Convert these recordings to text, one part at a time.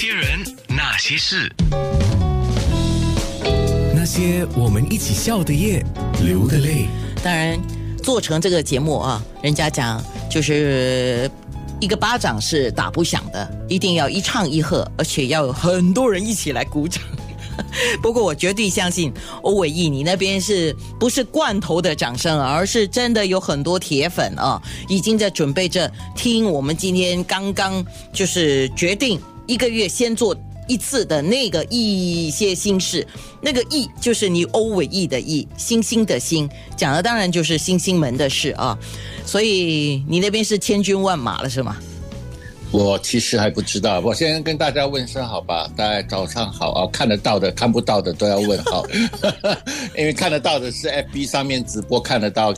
些人，那些事，那些我们一起笑的夜，流的泪。当然，做成这个节目啊，人家讲就是一个巴掌是打不响的，一定要一唱一和，而且要有很多人一起来鼓掌。不过我绝对相信欧伟毅，你那边是不是罐头的掌声，而是真的有很多铁粉啊，已经在准备着听我们今天刚刚就是决定一个月先做一次的那个一些心事，那个意就是你欧伟毅的意，星星的星，讲的当然就是星星门的事啊，所以你那边是千军万马了是吗？我其实还不知道，我先跟大家问声好吧，大家早上好啊，看得到的、看不到的都要问好，因为看得到的是 FB 上面直播看得到，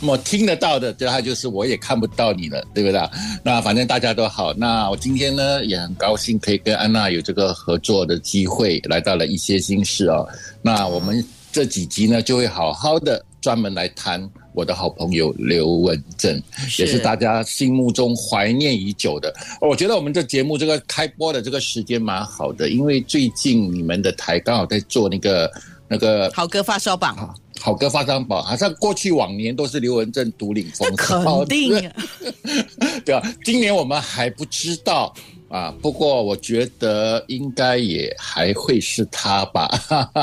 那么听得到的，对，他就是我也看不到你了，对不对？那反正大家都好，那我今天呢也很高兴可以跟安娜有这个合作的机会，来到了一些心事哦，那我们这几集呢就会好好的专门来谈。我的好朋友刘文正，也是大家心目中怀念已久的。我觉得我们这节目这个开播的这个时间蛮好的，因为最近你们的台刚好在做那个那个好歌发烧榜，好歌发张榜，好像过去往年都是刘文正独领风 骚，肯定，对啊，今年我们还不知道。啊，不过我觉得应该也还会是他吧，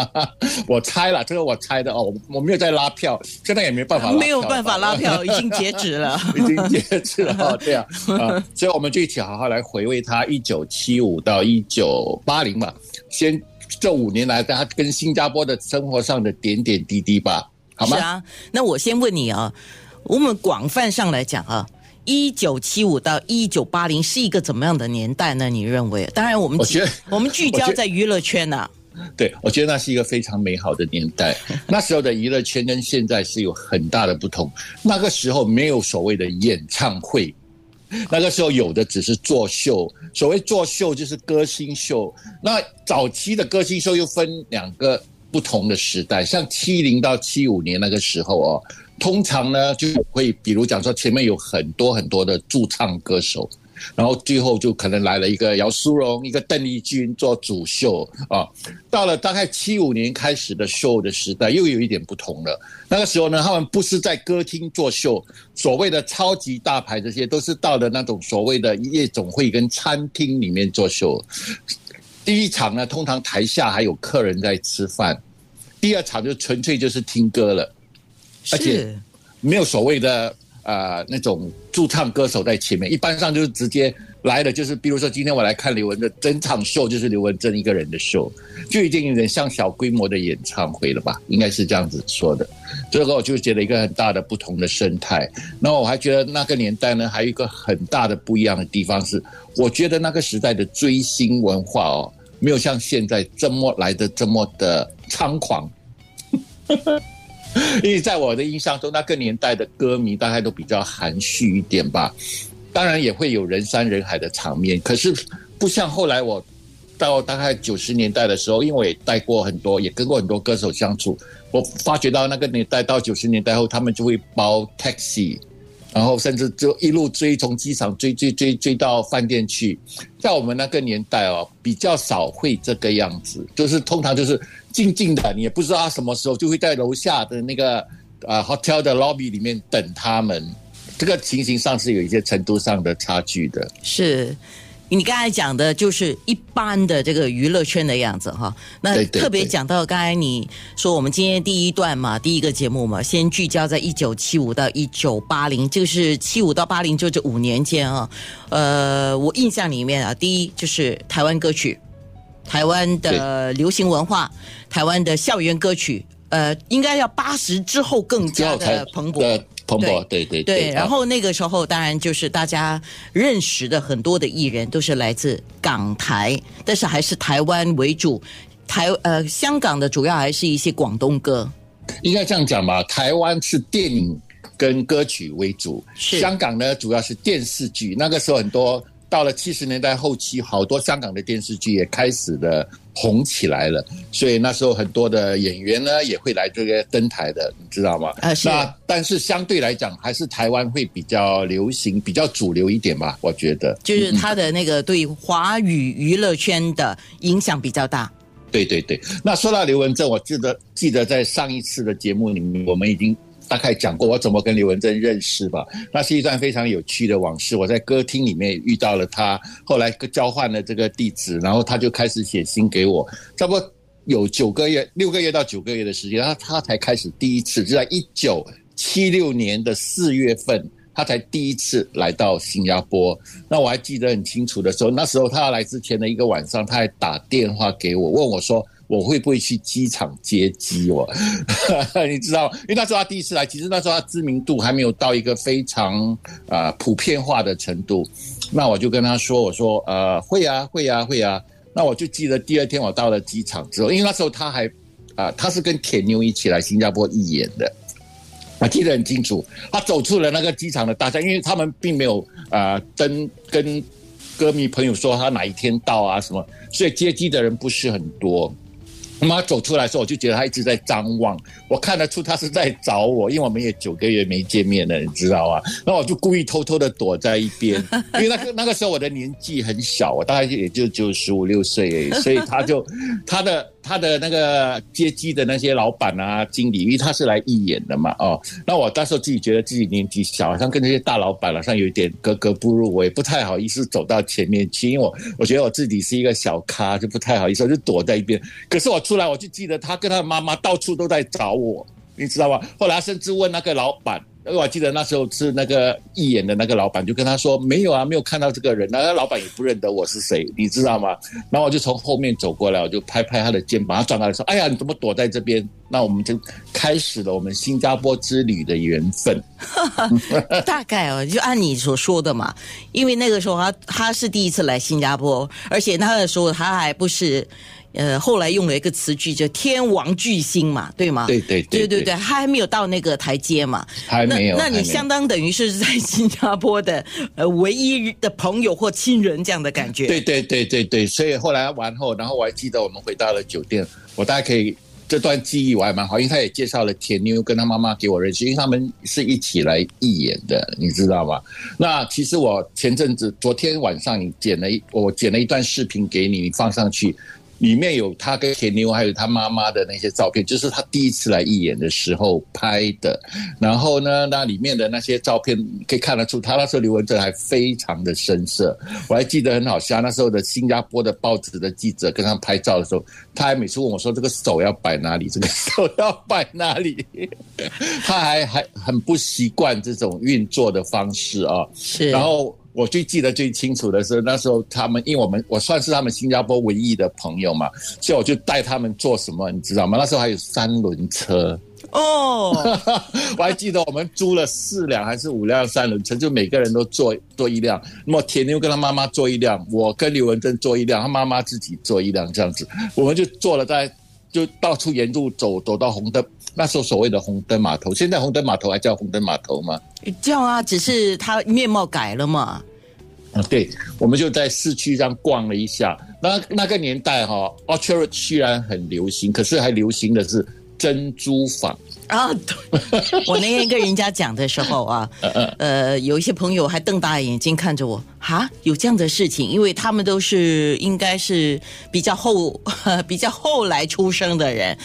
我猜了，这个我猜的哦，我我没有在拉票，现在也没办法，没有办法拉票，已经截止了，已经截止了，这样啊，所以我们就一起好好来回味他一九七五到一九八零嘛，先这五年来他跟新加坡的生活上的点点滴滴吧，好吗？是啊，那我先问你啊，我们广泛上来讲啊。一九七五到一九八零是一个怎么样的年代呢？你认为？当然，我们我觉得我们聚焦在娱乐圈呐。对，我觉得那是一个非常美好的年代。那时候的娱乐圈跟现在是有很大的不同。那个时候没有所谓的演唱会，那个时候有的只是作秀。所谓作秀就是歌星秀。那早期的歌星秀又分两个不同的时代，像七零到七五年那个时候哦。通常呢，就会比如讲说，前面有很多很多的驻唱歌手，然后最后就可能来了一个姚苏荣、一个邓丽君做主秀啊。到了大概七五年开始的秀的时代，又有一点不同了。那个时候呢，他们不是在歌厅做秀，所谓的超级大牌这些，都是到了那种所谓的夜总会跟餐厅里面做秀。第一场呢，通常台下还有客人在吃饭；第二场就纯粹就是听歌了。而且没有所谓的呃那种驻唱歌手在前面，一般上就是直接来的，就是比如说今天我来看刘文的整场秀，就是刘文正一个人的秀，就已经有点像小规模的演唱会了吧？应该是这样子说的。这个我就觉得一个很大的不同的生态。那我还觉得那个年代呢，还有一个很大的不一样的地方是，我觉得那个时代的追星文化哦，没有像现在这么来的这么的猖狂。因为在我的印象中，那个年代的歌迷大概都比较含蓄一点吧，当然也会有人山人海的场面，可是不像后来我到大概九十年代的时候，因为我也带过很多，也跟过很多歌手相处，我发觉到那个年代到九十年代后，他们就会包 taxi。然后甚至就一路追，从机场追追追追到饭店去。在我们那个年代哦，比较少会这个样子，就是通常就是静静的，你也不知道他什么时候就会在楼下的那个呃 hotel 的 lobby 里面等他们。这个情形上是有一些程度上的差距的。是。你刚才讲的就是一般的这个娱乐圈的样子哈，那特别讲到刚才你说我们今天第一段嘛，第一个节目嘛，先聚焦在一九七五到一九八零，就是七五到八零就这五年间啊，呃，我印象里面啊，第一就是台湾歌曲，台湾的流行文化，台湾的校园歌曲，呃，应该要八十之后更加的蓬勃。蓬勃，对对对。然后那个时候，当然就是大家认识的很多的艺人都是来自港台，但是还是台湾为主。台呃，香港的主要还是一些广东歌。应该这样讲吧，台湾是电影跟歌曲为主，香港呢主要是电视剧。那个时候很多。到了七十年代后期，好多香港的电视剧也开始的红起来了，所以那时候很多的演员呢也会来这个登台的，你知道吗？啊是那但是相对来讲，还是台湾会比较流行、比较主流一点吧，我觉得。就是他的那个对华语娱乐圈的影响比较大。对对对，那说到刘文正，我记得记得在上一次的节目里面，我们已经大概讲过我怎么跟刘文正认识吧。那是一段非常有趣的往事。我在歌厅里面遇到了他，后来交换了这个地址，然后他就开始写信给我，差不多有九个月、六个月到九个月的时间，他他才开始第一次，就在一九七六年的四月份。他才第一次来到新加坡，那我还记得很清楚的时候，那时候他来之前的一个晚上，他还打电话给我，问我说我会不会去机场接机我，你知道，因为那时候他第一次来，其实那时候他知名度还没有到一个非常啊、呃普遍化的程度，那我就跟他说，我说呃会啊会啊会啊，那我就记得第二天我到了机场之后，因为那时候他还啊、他是跟铁妞一起来新加坡义演的。我记得很清楚，他走出了那个机场的大厦，因为他们并没有呃跟跟歌迷朋友说他哪一天到啊什么，所以接机的人不是很多。那么他走出来的时候，我就觉得他一直在张望，我看得出他是在找我，因为我们也九个月没见面了，你知道吗？那我就故意偷偷的躲在一边，因为那个那个时候我的年纪很小，我大概也就只有十五六岁所以他就他的他的那个接机的那些老板啊、经理，因为他是来义演的嘛，哦，那我那时候自己觉得自己年纪小，好像跟那些大老板好像有一点格格不入，我也不太好意思走到前面去，因为我我觉得我自己是一个小咖，就不太好意思，我就躲在一边。可是我出来，我就记得他跟他的妈妈到处都在找我，你知道吗？后来甚至问那个老板。我记得那时候是那个义演的那个老板就跟他说没有啊，没有看到这个人，那个老板也不认得我是谁，你知道吗？然后我就从后面走过来，我就拍拍他的肩膀，他转过来说：“哎呀，你怎么躲在这边？”那我们就开始了我们新加坡之旅的缘分。大概哦，就按你所说的嘛，因为那个时候他他是第一次来新加坡，而且那个时候他还不是。呃，后来用了一个词句叫“天王巨星”嘛，对吗？对对对对对对，他还没有到那个台阶嘛，还没有。那那你相当等于是在新加坡的呃唯一的朋友或亲人这样的感觉。对对对对对，所以后来完后，然后我还记得我们回到了酒店，我大概可以这段记忆我还蛮好，因为他也介绍了田妞跟他妈妈给我认识，因为他们是一起来义演的，你知道吗？那其实我前阵子昨天晚上你剪了一我剪了一段视频给你，你放上去。里面有他跟田妞还有他妈妈的那些照片，就是他第一次来义演的时候拍的。然后呢，那里面的那些照片可以看得出，他那时候刘文正还非常的深色。我还记得很好笑，那时候的新加坡的报纸的记者跟他拍照的时候，他还每次问我说：“这个手要摆哪里？这个手要摆哪里？” 他还还很不习惯这种运作的方式啊。是，然后。我最记得最清楚的是，那时候他们，因为我们我算是他们新加坡唯一的朋友嘛，所以我就带他们做什么，你知道吗？那时候还有三轮车哦，我还记得我们租了四辆还是五辆三轮车，就每个人都坐坐一辆。那么铁妞跟他妈妈坐一辆，我跟刘文正坐一辆，他妈妈自己坐一辆，这样子，我们就坐了在就到处沿路走，走到红灯。那时候所谓的红灯码头，现在红灯码头还叫红灯码头吗？叫啊，只是它面貌改了嘛。啊，对，我们就在市区这样逛了一下。那那个年代哈、哦、，Orchard 虽然很流行，可是还流行的是珍珠坊。啊，对，我那天跟人家讲的时候啊，呃，有一些朋友还瞪大眼睛看着我，哈，有这样的事情，因为他们都是应该是比较后、比较后来出生的人。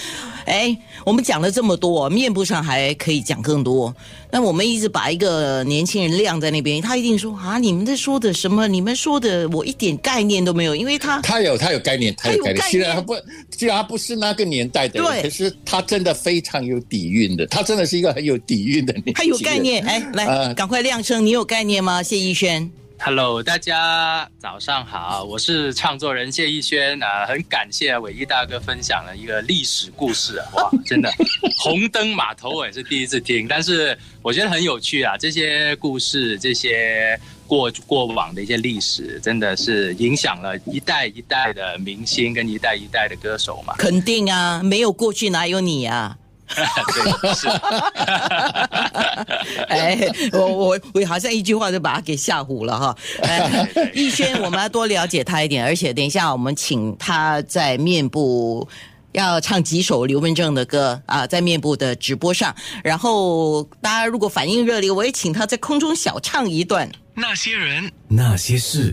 哎，我们讲了这么多，面部上还可以讲更多。那我们一直把一个年轻人晾在那边，他一定说啊，你们在说的什么？你们说的我一点概念都没有，因为他他有他有概念，他有概念。虽然他不，虽然他不是那个年代的人，可是他真的非常有底蕴的，他真的是一个很有底蕴的年轻人。他有概念。哎，来，呃赶快亮声，你有概念吗？谢逸轩。Hello，大家早上好，我是唱作人谢逸轩啊、很感谢伟一大哥分享了一个历史故事啊，哇，真的，红灯码头我也是第一次听，但是我觉得很有趣啊，这些故事，这些过过往的一些历史，真的是影响了一代一代的明星跟一代一代的歌手嘛。肯定啊，没有过去哪有你啊？对，是。哎，我我我好像一句话就把他给吓唬了哈。哎，逸轩，我们要多了解他一点，而且等一下我们请他在面部。要唱几首刘文正的歌啊，在面部的直播上，然后大家如果反应热烈，我也请他在空中小唱一段。那些人，那些事。